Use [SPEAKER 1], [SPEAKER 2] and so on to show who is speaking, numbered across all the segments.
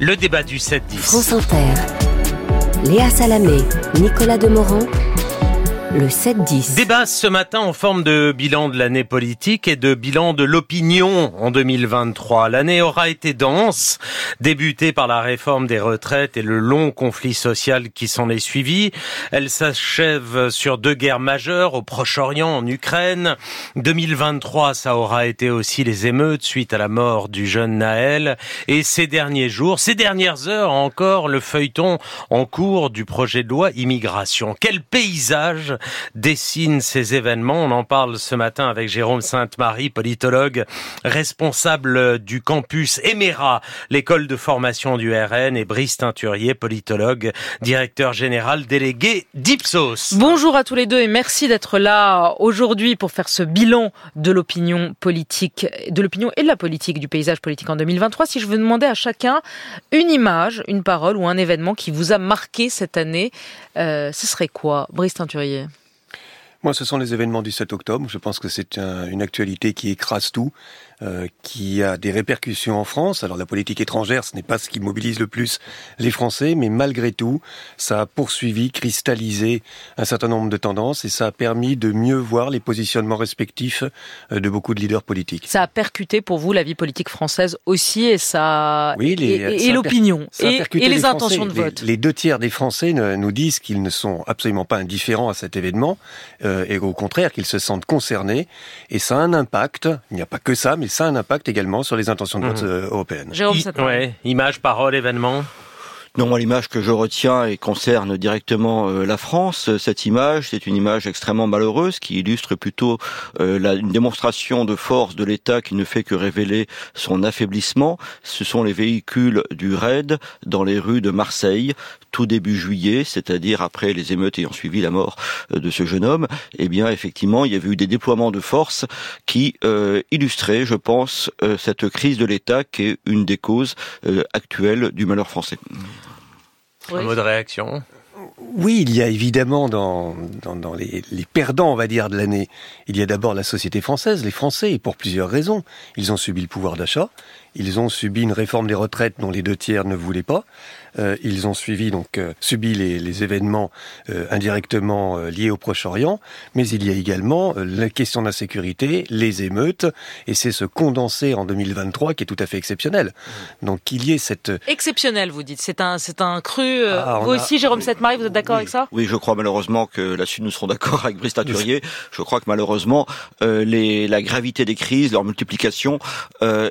[SPEAKER 1] Le débat du 7-10.
[SPEAKER 2] France Inter. Léa Salamé, Nicolas Demorand. Le 7-10.
[SPEAKER 1] Débat ce matin en forme de bilan de l'année politique et de bilan de l'opinion en 2023. L'année aura été dense, débutée par la réforme des retraites et le long conflit social qui s'en est suivi. Elle s'achève sur deux guerres majeures au Proche-Orient, en Ukraine. 2023, ça aura été aussi les émeutes suite à la mort du jeune Naël. Et ces derniers jours, ces dernières heures encore, le feuilleton en cours du projet de loi immigration. Quel paysage dessine ces événements. On en parle ce matin avec Jérôme Sainte-Marie, politologue, responsable du campus Emera, l'école de formation du RN, et Brice Teinturier, politologue, directeur général délégué d'Ipsos.
[SPEAKER 3] Bonjour à tous les deux et merci d'être là aujourd'hui pour faire ce bilan de l'opinion politique, de l'opinion et de la politique du paysage politique en 2023. Si je veux demander à chacun une image, une parole ou un événement qui vous a marqué cette année, euh, ce serait quoi, Brice Teinturier?
[SPEAKER 4] Moi, ce sont les événements du 7 octobre. Je pense que c'est une actualité qui écrase tout. Euh, qui a des répercussions en France. Alors la politique étrangère, ce n'est pas ce qui mobilise le plus les Français, mais malgré tout, ça a poursuivi, cristallisé un certain nombre de tendances et ça a permis de mieux voir les positionnements respectifs euh, de beaucoup de leaders politiques.
[SPEAKER 3] Ça a percuté pour vous la vie politique française aussi et ça oui, et, l'opinion et, les, intentions de vote.
[SPEAKER 4] Les, deux tiers des Français nous disent qu'ils ne sont absolument pas indifférents à cet événement euh, et au contraire qu'ils se sentent concernés et ça a un impact. Il n'y a pas que ça, mais ça a un impact également sur les intentions de vote mmh. euh, européennes.
[SPEAKER 1] Jérôme, ouais, image, parole, événement.
[SPEAKER 5] Non, moi, l'image que je retiens et concerne directement euh, la France, cette image, c'est une image extrêmement malheureuse qui illustre plutôt euh, la, une démonstration de force de l'État qui ne fait que révéler son affaiblissement. Ce sont les véhicules du RAID dans les rues de Marseille, tout début juillet, c'est-à-dire après les émeutes ayant suivi la mort euh, de ce jeune homme. Eh bien, effectivement, il y avait eu des déploiements de force qui illustraient, je pense, cette crise de l'État qui est une des causes actuelles du malheur français.
[SPEAKER 1] Un mot de réaction
[SPEAKER 4] oui, il y a évidemment dans, dans, les, les, perdants, on va dire, de l'année, il y a d'abord la société française, les Français, et pour plusieurs raisons. Ils ont subi le pouvoir d'achat, ils ont subi une réforme des retraites dont les deux tiers ne voulaient pas, euh, ils ont suivi donc euh, subi les, les événements euh, indirectement liés au Proche-Orient, mais il y a également la question de la sécurité, les émeutes, et c'est ce condensé en 2023 qui est tout à fait exceptionnel. Donc qu'il y ait cette
[SPEAKER 3] exceptionnel, vous dites, c'est un c'est un cru. Ah, vous aussi, Jérôme Sept-Marie, vous êtes d'accord avec ça?
[SPEAKER 5] Oui, je crois malheureusement que là-dessus nous serons d'accord avec Brice Taturier. Je crois que malheureusement les, la gravité des crises, leur multiplication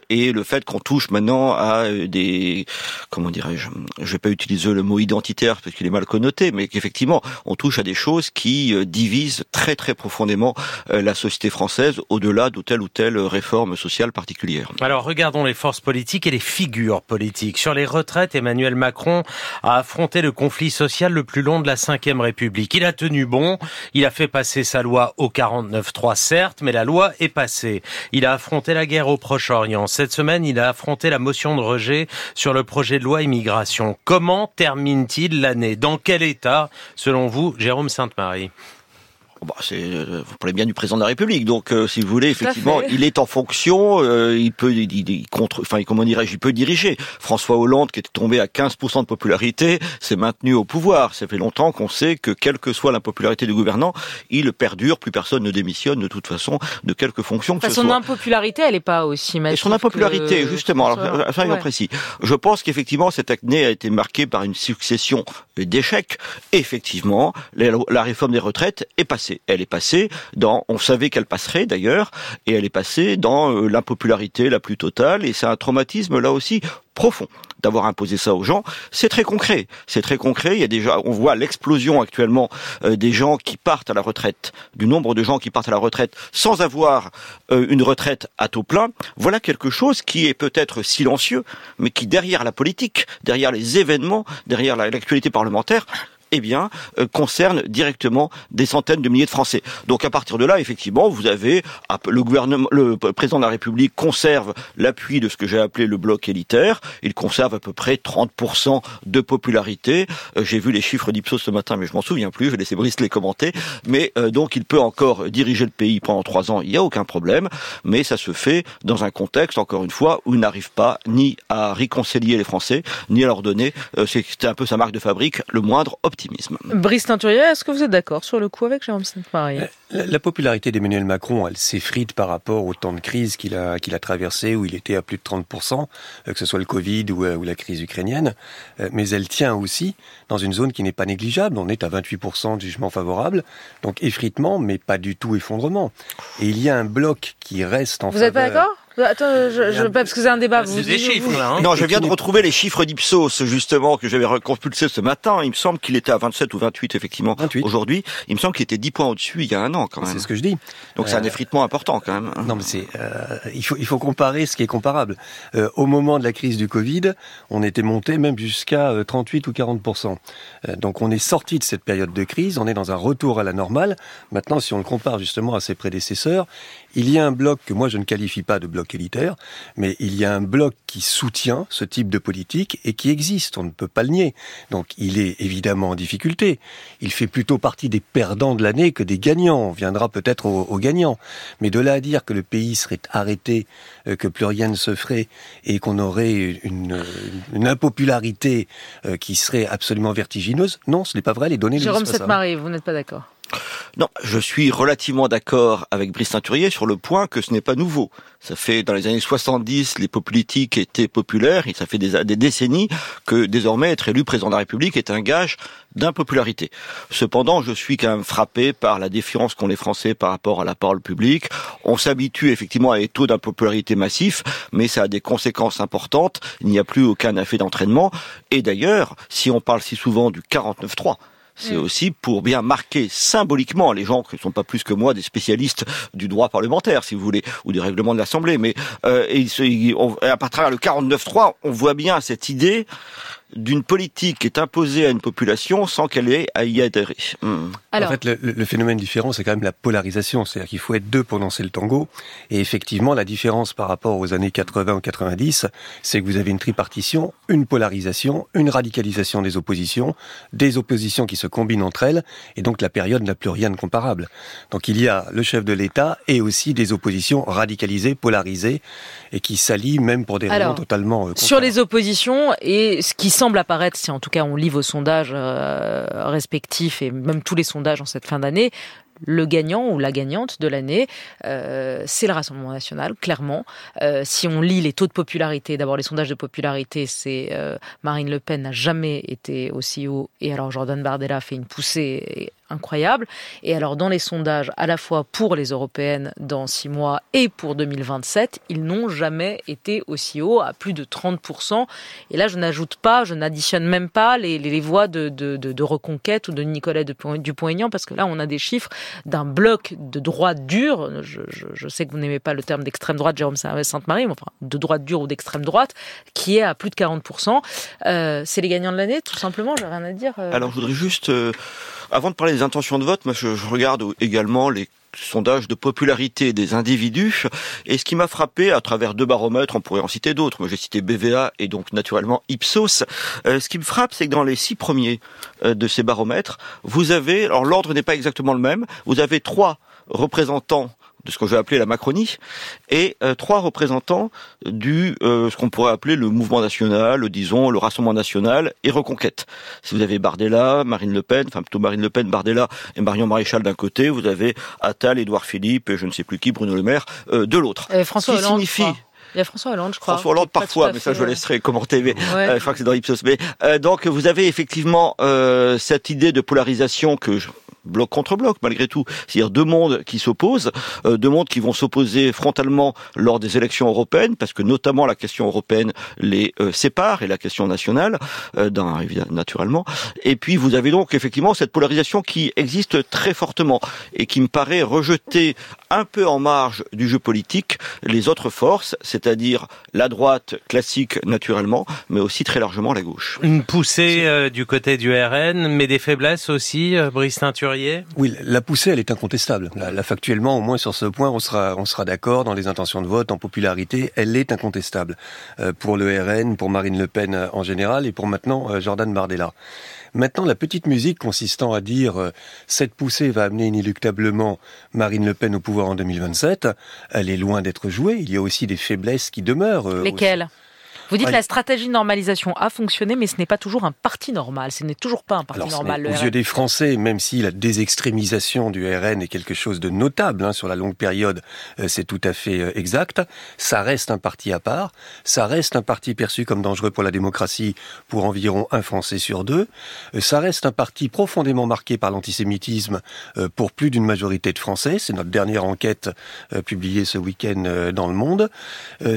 [SPEAKER 5] et le fait qu'on touche maintenant à des comment dirais-je je vais pas utiliser le mot identitaire parce qu'il est mal connoté, mais qu'effectivement, on touche à des choses qui euh, divisent très très profondément euh, la société française au-delà de telle ou telle réforme sociale particulière.
[SPEAKER 1] Alors regardons les forces politiques et les figures politiques. Sur les retraites, Emmanuel Macron a affronté le conflit social le plus long de la Ve République. Il a tenu bon, il a fait passer sa loi au 49-3 certes, mais la loi est passée. Il a affronté la guerre au Proche-Orient. Cette semaine, il a affronté la motion de rejet sur le projet de loi immigration. Comment termine-t-il l'année? Dans quel état, selon vous, Jérôme Sainte-Marie?
[SPEAKER 5] Bah, c'est, euh, vous parlez bien du président de la République, donc euh, si vous voulez, effectivement, il est en fonction, euh, il peut, il, contre, enfin, comment dirais-je, il peut diriger. François Hollande, qui était tombé à 15% de popularité, s'est maintenu au pouvoir. Ça fait longtemps qu'on sait que, quelle que soit l'impopularité du gouvernant, il perdure. Plus personne ne démissionne de toute façon de quelque fonction que
[SPEAKER 3] ce
[SPEAKER 5] son
[SPEAKER 3] impopularité, elle est pas aussi
[SPEAKER 5] massive. Et son impopularité, justement. Alors, soyons précis. Je pense qu'effectivement, cette année a été marquée par une succession d'échecs. Effectivement, la réforme des retraites est passée elle est passée dans, on savait qu'elle passerait d'ailleurs, et elle est passée dans euh, l'impopularité la plus totale, et c'est un traumatisme là aussi profond d'avoir imposé ça aux gens. C'est très concret. C'est très concret. Il y a déjà, on voit l'explosion actuellement euh, des gens qui partent à la retraite, du nombre de gens qui partent à la retraite sans avoir euh, une retraite à taux plein. Voilà quelque chose qui est peut-être silencieux, mais qui derrière la politique, derrière les événements, derrière l'actualité parlementaire, eh bien, euh, concerne directement des centaines de milliers de Français. Donc à partir de là, effectivement, vous avez le gouvernement, le président de la République conserve l'appui de ce que j'ai appelé le bloc élitaire. Il conserve à peu près 30% de popularité. Euh, j'ai vu les chiffres d'Ipsos ce matin, mais je m'en souviens plus. Je vais laisser Brice les commenter. Mais euh, donc il peut encore diriger le pays pendant trois ans. Il n'y a aucun problème. Mais ça se fait dans un contexte, encore une fois, où il n'arrive pas ni à réconcilier les Français, ni à leur donner, c'est un peu sa marque de fabrique, le moindre optimisme.
[SPEAKER 3] Brice Teinturier, est-ce que vous êtes d'accord sur le coup avec Jérôme Sainte-Marie?
[SPEAKER 4] La, popularité d'Emmanuel Macron, elle s'effrite par rapport au temps de crise qu'il a, qu'il a traversé, où il était à plus de 30%, euh, que ce soit le Covid ou, euh, ou la crise ukrainienne. Euh, mais elle tient aussi dans une zone qui n'est pas négligeable. On est à 28% de jugement favorable. Donc effritement, mais pas du tout effondrement. Et il y a un bloc qui reste en
[SPEAKER 3] Vous n'êtes pas d'accord? Attends, je, je, parce que c'est un débat.
[SPEAKER 1] C'est des chiffres, là. Hein.
[SPEAKER 5] Non, je viens de retrouver les chiffres d'Ipsos, justement, que j'avais recompulsé ce matin. Il me semble qu'il était à 27 ou 28, effectivement. 28. Aujourd'hui, il me semble qu'il était 10 points au-dessus il y a un an, quand même.
[SPEAKER 4] C'est ce que je dis.
[SPEAKER 5] Donc c'est un euh, effritement important, quand même.
[SPEAKER 4] Non, mais c'est, euh, il faut, il faut comparer ce qui est comparable. Euh, au moment de la crise du Covid, on était monté même jusqu'à 38 euh, ou 40 euh, Donc on est sorti de cette période de crise, on est dans un retour à la normale. Maintenant, si on le compare justement à ses prédécesseurs, il y a un bloc que moi je ne qualifie pas de bloc élitaire, mais il y a un bloc qui soutient ce type de politique et qui existe, on ne peut pas le nier. Donc il est évidemment en difficulté. Il fait plutôt partie des perdants de l'année que des gagnants. On viendra peut-être aux, gagnants. Mais de là à dire que le pays serait arrêté, euh, que plus rien ne se ferait et qu'on aurait une, impopularité euh, qui serait absolument vertigineuse, non, ce n'est pas vrai. Les données
[SPEAKER 3] Jérôme Cette-Marie, vous n'êtes pas d'accord
[SPEAKER 5] non, je suis relativement d'accord avec Brice Teinturier sur le point que ce n'est pas nouveau. Ça fait dans les années 70, les politiques étaient populaires, et ça fait des, des, décennies que désormais être élu président de la République est un gage d'impopularité. Cependant, je suis quand même frappé par la défiance qu'ont les Français par rapport à la parole publique. On s'habitue effectivement à des taux d'impopularité massifs, mais ça a des conséquences importantes. Il n'y a plus aucun effet d'entraînement. Et d'ailleurs, si on parle si souvent du 49-3, c'est mm. aussi pour bien marquer symboliquement les gens qui ne sont pas plus que moi des spécialistes du droit parlementaire, si vous voulez, ou du règlement de l'Assemblée. Mais euh, et, on, à travers le 49.3, on voit bien cette idée d'une politique qui est imposée à une population sans qu'elle ait à y adhérer.
[SPEAKER 4] Hmm. En fait, le, phénomène différent, c'est quand même la polarisation. C'est-à-dire qu'il faut être deux pour danser le tango. Et effectivement, la différence par rapport aux années 80 ou 90, c'est que vous avez une tripartition, une polarisation, une radicalisation des oppositions, des oppositions qui se combinent entre elles, et donc la période n'a plus rien de comparable. Donc il y a le chef de l'État et aussi des oppositions radicalisées, polarisées, et qui s'allient même pour des raisons totalement...
[SPEAKER 3] Euh, sur les oppositions, et ce qui semble apparaître, si en tout cas on lit vos sondages euh, respectifs et même tous les sondages en cette fin d'année, le gagnant ou la gagnante de l'année, euh, c'est le Rassemblement national, clairement. Euh, si on lit les taux de popularité, d'abord les sondages de popularité, c'est Marine Le Pen n'a jamais été aussi haut, et alors Jordan Bardella fait une poussée incroyable. Et alors, dans les sondages, à la fois pour les européennes dans six mois et pour 2027, ils n'ont jamais été aussi hauts, à plus de 30%. Et là, je n'ajoute pas, je n'additionne même pas les, les, voix de, Reconquête ou de Nicolas Dupont-Aignan, parce que là, on a des chiffres d'un bloc de droite dure. Je, je, sais que vous n'aimez pas le terme d'extrême droite, Jérôme Sainte-Marie, mais enfin, de droite dure ou d'extrême droite, qui est à plus de 40%. Euh, c'est les gagnants de l'année, tout simplement, j'ai rien à dire.
[SPEAKER 5] Euh. Alors, je voudrais juste... Euh, avant de parler des intentions de vote, moi je, regarde également les sondages de popularité des individus. Et ce qui m'a frappé à travers deux baromètres, on pourrait en citer d'autres, moi j'ai cité BVA et donc naturellement Ipsos, euh, ce qui me frappe, c'est que dans les six premiers euh, de ces baromètres, vous avez, alors l'ordre n'est pas exactement le même, vous avez trois représentants de ce que je vais appeler la Macronie, et euh, trois représentants du euh, ce qu'on pourrait appeler le mouvement national, disons le Rassemblement national et Reconquête. Si vous avez Bardella, Marine Le Pen, enfin plutôt Marine Le Pen, Bardella et Marion Maréchal d'un côté, vous avez Attal, Édouard Philippe et je ne sais plus qui, Bruno Le Maire, euh, de l'autre.
[SPEAKER 3] François Hollande, signifie il y a François Hollande, je crois.
[SPEAKER 5] François Hollande parfois, mais ça je laisserai commenter. Mais je crois que c'est dans Ipsos. Mais donc vous avez effectivement cette idée de polarisation que je, bloc contre bloc malgré tout. C'est-à-dire deux mondes qui s'opposent, euh, deux mondes qui vont s'opposer frontalement lors des élections européennes, parce que notamment la question européenne les euh, sépare et la question nationale, euh, naturellement. Et puis vous avez donc effectivement cette polarisation qui existe très fortement et qui me paraît rejeter un peu en marge du jeu politique les autres forces, c'est-à-dire la droite classique naturellement, mais aussi très largement la gauche.
[SPEAKER 1] Une poussée euh, du côté du RN, mais des faiblesses aussi, euh, Brice Teinturier?
[SPEAKER 4] Oui, la poussée, elle est incontestable. Là, factuellement, au moins sur ce point, on sera, on sera d'accord dans les intentions de vote, en popularité, elle est incontestable. Euh, pour le RN, pour Marine Le Pen en général, et pour maintenant Jordan Bardella. Maintenant, la petite musique consistant à dire euh, cette poussée va amener inéluctablement Marine Le Pen au pouvoir en 2027, elle est loin d'être jouée. Il y a aussi des faiblesses qui demeurent.
[SPEAKER 3] Euh, Lesquelles? Vous dites que la stratégie de normalisation a fonctionné, mais ce n'est pas toujours un parti normal. Ce n'est toujours pas un parti normal.
[SPEAKER 4] aux yeux des Français, même si la désextrémisation du RN est quelque chose de notable hein, sur la longue période, euh, c'est tout à fait euh, exact. Ça reste un parti à part. Ça reste un parti perçu comme dangereux pour la démocratie pour environ un Français sur deux. Euh, ça reste un parti profondément marqué par l'antisémitisme pour plus d'une majorité de Français. C'est notre dernière enquête publiée ce week-end dans Le Monde.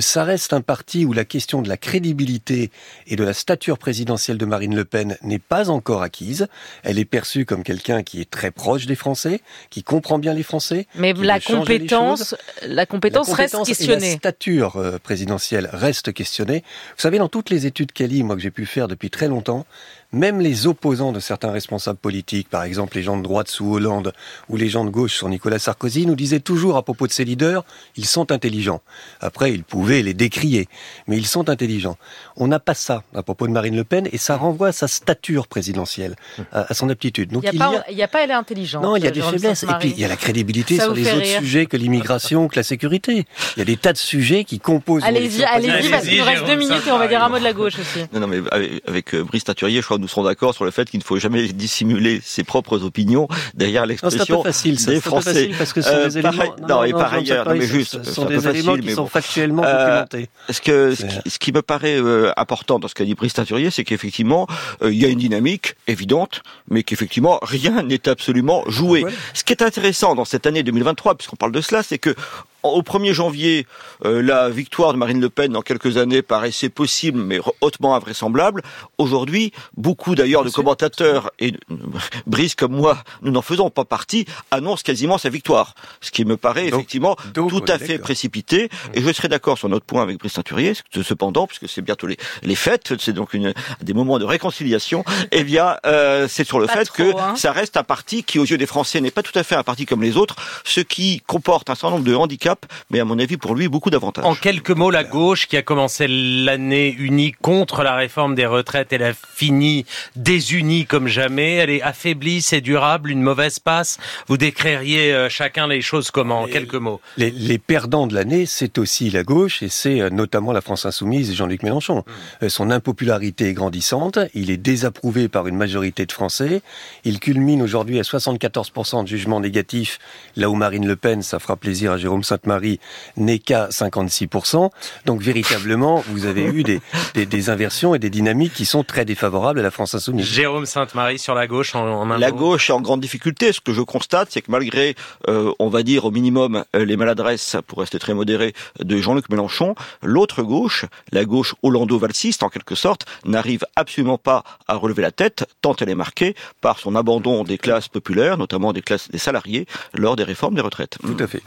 [SPEAKER 4] Ça reste un parti où la question de la crédibilité et de la stature présidentielle de Marine Le Pen n'est pas encore acquise. Elle est perçue comme quelqu'un qui est très proche des Français, qui comprend bien les Français.
[SPEAKER 3] Mais la compétence, la compétence, reste questionnée.
[SPEAKER 4] Et la stature euh, présidentielle reste questionnée. Vous savez, dans toutes les études Cali, moi que j'ai pu faire depuis très longtemps, même les opposants de certains responsables politiques, par exemple les gens de droite sous Hollande ou les gens de gauche sur Nicolas Sarkozy, nous disaient toujours à propos de ces leaders, ils sont intelligents. Après, ils pouvaient les décrier, mais ils sont intelligents. On n'a pas ça à propos de Marine Le Pen et ça renvoie à sa stature présidentielle, à, son aptitude.
[SPEAKER 3] Donc il n'y a, a, pas elle est intelligente.
[SPEAKER 4] Non, il y a des faiblesses. Et puis il y a la crédibilité sur les autres sujets que l'immigration, que la sécurité. Il y a des tas de sujets qui composent.
[SPEAKER 3] Allez-y, allez-y, parce qu'il nous reste deux minutes et on va dire un mot de la gauche aussi.
[SPEAKER 5] Non, non, mais avec, euh, Brice Taturier, je crois nous serons d'accord sur le fait qu'il ne faut jamais dissimuler ses propres opinions derrière l'expression
[SPEAKER 4] facile, des
[SPEAKER 5] Français.
[SPEAKER 4] Facile parce que ce sont euh, des éléments.
[SPEAKER 5] Non, et par ailleurs, non, mais juste,
[SPEAKER 4] ce sont des éléments qui sont factuellement euh, documentés.
[SPEAKER 5] Ce que ce qui me paraît euh, important dans ce qu'a dit Brice Teinturier, c'est qu'effectivement il y a une dynamique évidente, mais qu'effectivement rien n'est absolument joué. Ce qui est intéressant dans cette année 2023, puisqu'on parle de cela, c'est que au 1er janvier, euh, la victoire de Marine Le Pen dans quelques années paraissait possible, mais hautement invraisemblable. Aujourd'hui, beaucoup d'ailleurs de commentateurs, et Brice comme moi, nous n'en faisons pas partie, annoncent quasiment sa victoire. Ce qui me paraît effectivement tout à fait précipité. Et je serais d'accord sur notre point avec Brice Teinturier, cependant, puisque c'est bientôt les, les fêtes, c'est donc une, des moments de réconciliation, eh bien, euh, c'est sur le fait que hein. ça reste un parti qui, aux yeux des Français, n'est pas tout à fait un parti comme les autres, ce qui comporte un certain nombre de handicaps mais à mon avis, pour lui, beaucoup d'avantages.
[SPEAKER 1] En quelques mots, la gauche qui a commencé l'année unie contre la réforme des retraites, elle a fini désunie comme jamais. Elle est affaiblie, c'est durable, une mauvaise passe. Vous décririez euh, chacun les choses comment En quelques mots.
[SPEAKER 4] Les, perdants de l'année, c'est aussi la gauche et c'est euh, notamment la France insoumise et Jean-Luc Mélenchon. Hmm. Euh, son impopularité est grandissante. Il est désapprouvé par une majorité de Français. Il culmine aujourd'hui à 74% de jugements négatifs, là où Marine Le Pen, ça fera plaisir à Jérôme Saint marie n'est qu'à 56%. Donc véritablement, vous avez eu des, des, inversions et des dynamiques qui sont très défavorables à la France insoumise.
[SPEAKER 1] Jérôme Sainte-Marie sur la gauche en, en
[SPEAKER 5] La gauche est en grande difficulté. Ce que je constate, c'est que malgré, euh, on va dire au minimum, euh, les maladresses, pour rester très modéré, de Jean-Luc Mélenchon, l'autre gauche, la gauche hollando-valsiste en quelque sorte, n'arrive absolument pas à relever la tête, tant elle est marquée par son abandon des classes populaires, notamment des classes des salariés, lors des réformes des retraites.
[SPEAKER 4] Tout à fait.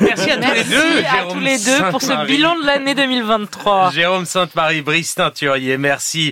[SPEAKER 1] Merci à tous les deux,
[SPEAKER 3] à tous les deux pour ce bilan de l'année 2023.
[SPEAKER 1] Jérôme Sainte-Marie, Brice Teinturier, merci